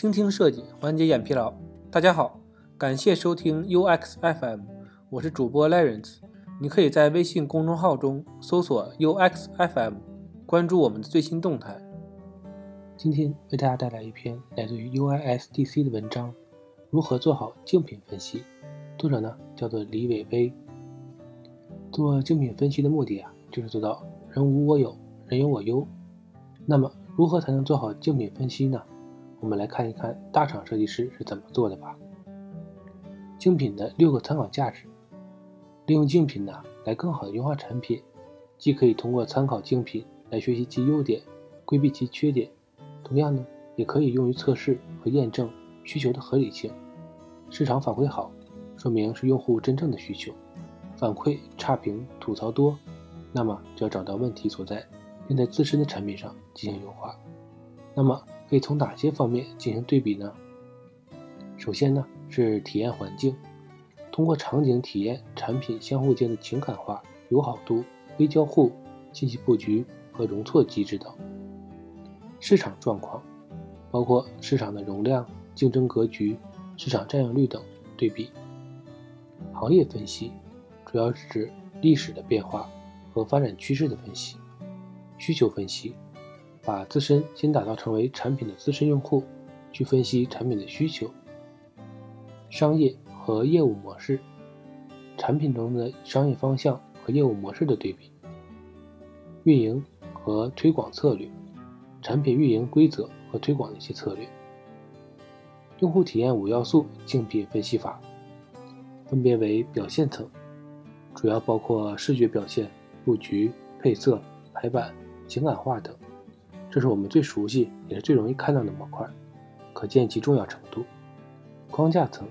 倾听设计，缓解眼疲劳。大家好，感谢收听 UX FM，我是主播 Lawrence。你可以在微信公众号中搜索 UX FM，关注我们的最新动态。今天为大家带来一篇来自于 UISDC 的文章：如何做好竞品分析。作者呢叫做李伟威。做竞品分析的目的啊，就是做到人无我有，人有我优。那么，如何才能做好竞品分析呢？我们来看一看大厂设计师是怎么做的吧。竞品的六个参考价值，利用竞品呢来更好的优化产品，既可以通过参考竞品来学习其优点，规避其缺点，同样呢也可以用于测试和验证需求的合理性。市场反馈好，说明是用户真正的需求；反馈差评、吐槽多，那么就要找到问题所在，并在自身的产品上进行优化。那么。可以从哪些方面进行对比呢？首先呢是体验环境，通过场景体验产品相互间的情感化、友好度、微交互、信息布局和容错机制等。市场状况包括市场的容量、竞争格局、市场占有率等对比。行业分析主要是指历史的变化和发展趋势的分析。需求分析。把自身先打造成为产品的资深用户，去分析产品的需求、商业和业务模式、产品中的商业方向和业务模式的对比、运营和推广策略、产品运营规则和推广的一些策略。用户体验五要素竞品分析法分别为表现层，主要包括视觉表现、布局、配色、排版、情感化等。这是我们最熟悉也是最容易看到的模块，可见其重要程度。框架层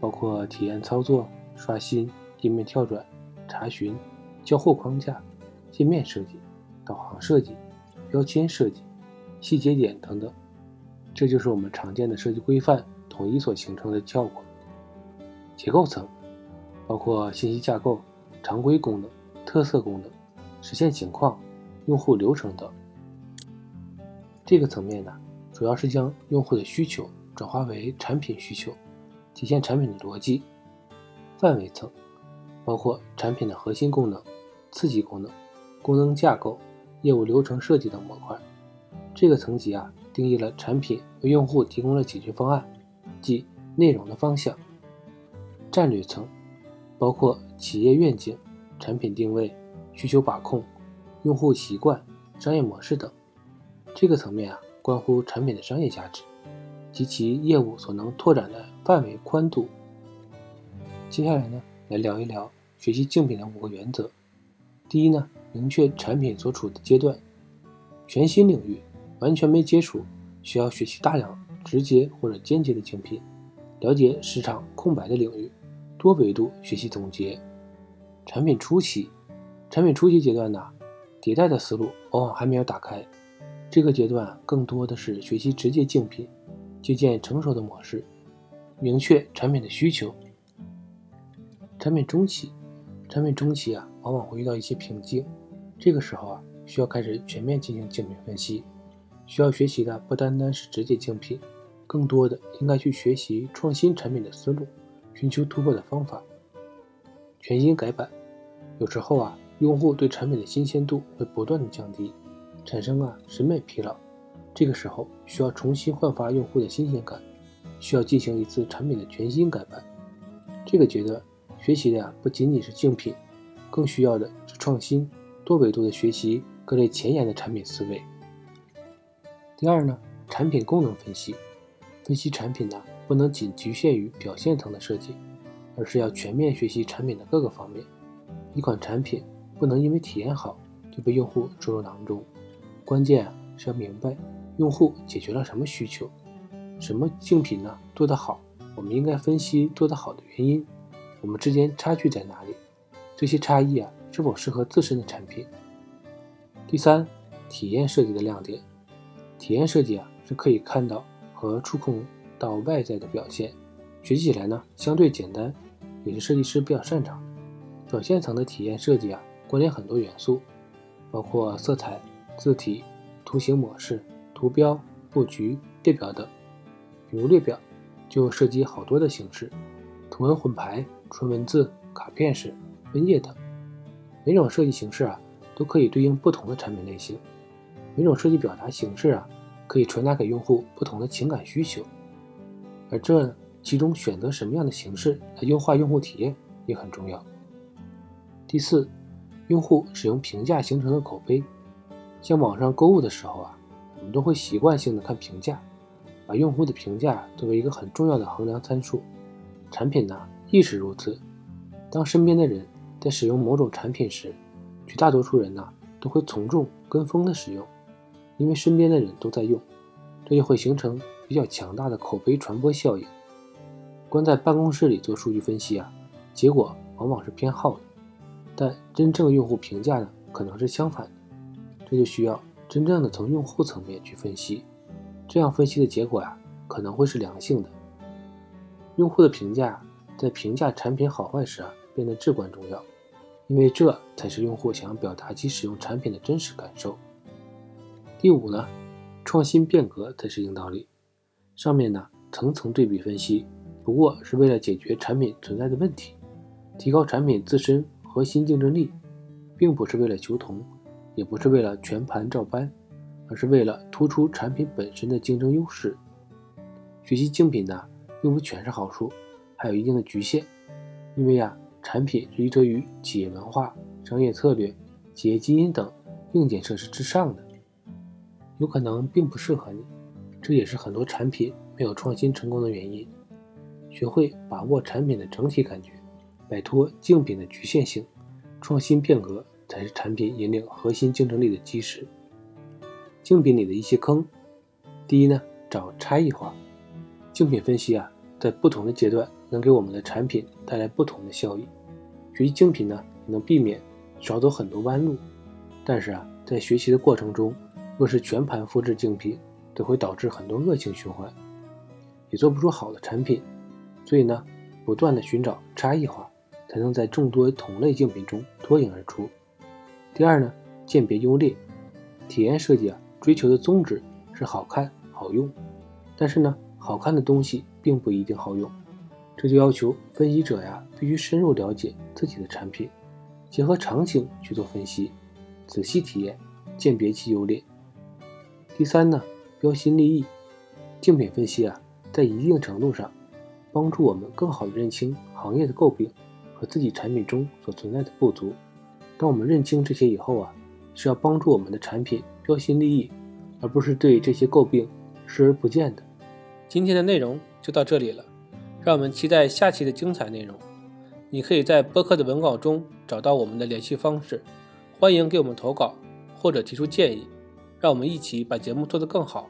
包括体验操作、刷新、页面跳转、查询、交互框架、界面设计、导航设计、标签设计、细节点等等。这就是我们常见的设计规范统一所形成的效果。结构层包括信息架构、常规功能、特色功能、实现情况、用户流程等。这个层面呢，主要是将用户的需求转化为产品需求，体现产品的逻辑。范围层包括产品的核心功能、刺激功能、功能架构、业务流程设计等模块。这个层级啊，定义了产品为用户提供了解决方案，即内容的方向。战略层包括企业愿景、产品定位、需求把控、用户习惯、商业模式等。这个层面啊，关乎产品的商业价值及其业务所能拓展的范围宽度。接下来呢，来聊一聊学习竞品的五个原则。第一呢，明确产品所处的阶段，全新领域完全没接触，需要学习大量直接或者间接的竞品，了解市场空白的领域，多维度学习总结。产品初期，产品初期阶段呢，迭代的思路往往还没有打开。这个阶段更多的是学习直接竞品，借鉴成熟的模式，明确产品的需求。产品中期，产品中期啊，往往会遇到一些瓶颈，这个时候啊，需要开始全面进行竞品分析。需要学习的不单单是直接竞品，更多的应该去学习创新产品的思路，寻求突破的方法。全新改版，有时候啊，用户对产品的新鲜度会不断的降低。产生啊审美疲劳，这个时候需要重新焕发用户的新鲜感，需要进行一次产品的全新改版。这个阶段学习的呀不仅仅是竞品，更需要的是创新，多维度的学习各类前沿的产品思维。第二呢，产品功能分析，分析产品呢不能仅局限于表现层的设计，而是要全面学习产品的各个方面。一款产品不能因为体验好就被用户收入囊中。关键啊是要明白用户解决了什么需求，什么竞品呢做得好，我们应该分析做得好的原因，我们之间差距在哪里，这些差异啊是否适合自身的产品。第三，体验设计的亮点，体验设计啊是可以看到和触控到外在的表现，学习起来呢相对简单，也是设计师比较擅长的。表现层的体验设计啊关联很多元素，包括色彩。字体、图形模式、图标、布局、列表等，比如列表，就涉及好多的形式，图文混排、纯文字、卡片式、分页等。每种设计形式啊，都可以对应不同的产品类型。每种设计表达形式啊，可以传达给用户不同的情感需求。而这其中选择什么样的形式来优化用户体验也很重要。第四，用户使用评价形成的口碑。像网上购物的时候啊，我们都会习惯性的看评价，把用户的评价作为一个很重要的衡量参数。产品呢亦是如此。当身边的人在使用某种产品时，绝大多数人呢都会从众跟风的使用，因为身边的人都在用，这就会形成比较强大的口碑传播效应。关在办公室里做数据分析啊，结果往往是偏好的，但真正用户评价呢可能是相反的。这就需要真正的从用户层面去分析，这样分析的结果呀，可能会是良性的。用户的评价在评价产品好坏时啊，变得至关重要，因为这才是用户想要表达其使用产品的真实感受。第五呢，创新变革才是硬道理。上面呢层层对比分析，不过是为了解决产品存在的问题，提高产品自身核心竞争力，并不是为了求同。也不是为了全盘照搬，而是为了突出产品本身的竞争优势。学习竞品呢，并不全是好处，还有一定的局限。因为呀，产品是依托于企业文化、商业策略、企业基因等硬件设施之上的，有可能并不适合你。这也是很多产品没有创新成功的原因。学会把握产品的整体感觉，摆脱竞品的局限性，创新变革。才是产品引领核心竞争力的基石。竞品里的一些坑，第一呢，找差异化。竞品分析啊，在不同的阶段能给我们的产品带来不同的效益。学习竞品呢，也能避免少走很多弯路。但是啊，在学习的过程中，若是全盘复制竞品，则会导致很多恶性循环，也做不出好的产品。所以呢，不断的寻找差异化，才能在众多同类竞品中脱颖而出。第二呢，鉴别优劣，体验设计啊，追求的宗旨是好看好用，但是呢，好看的东西并不一定好用，这就要求分析者呀，必须深入了解自己的产品，结合场景去做分析，仔细体验，鉴别其优劣。第三呢，标新立异，竞品分析啊，在一定程度上帮助我们更好的认清行业的诟病和自己产品中所存在的不足。当我们认清这些以后啊，是要帮助我们的产品标新立异，而不是对这些诟病视而不见的。今天的内容就到这里了，让我们期待下期的精彩内容。你可以在播客的文稿中找到我们的联系方式，欢迎给我们投稿或者提出建议，让我们一起把节目做得更好。